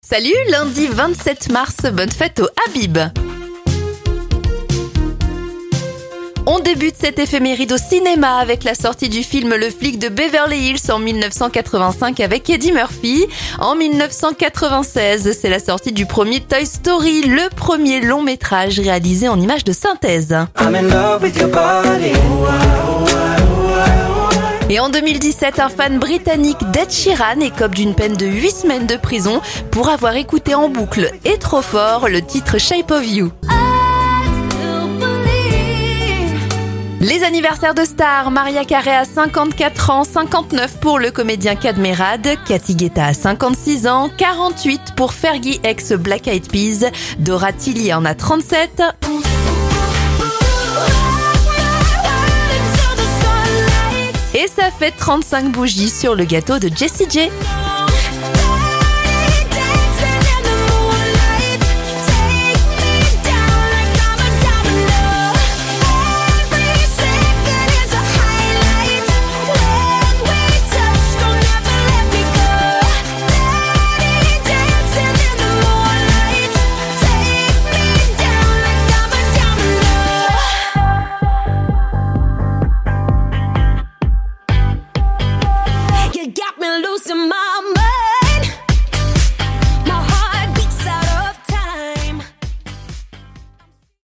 Salut, lundi 27 mars, bonne fête au Habib. On débute cette éphéméride au cinéma avec la sortie du film Le flic de Beverly Hills en 1985 avec Eddie Murphy. En 1996, c'est la sortie du premier Toy Story, le premier long métrage réalisé en images de synthèse. Et en 2017, un fan britannique d'Ed Sheeran écope d'une peine de 8 semaines de prison pour avoir écouté en boucle et trop fort le titre Shape of You. Les anniversaires de stars, Maria Carey à 54 ans, 59 pour le comédien Cadmerade, Cathy Guetta à 56 ans, 48 pour Fergie ex Black Eyed Peas, Dora Tilly en a 37. Fait 35 bougies sur le gâteau de Jessie J. You got me losing my mind.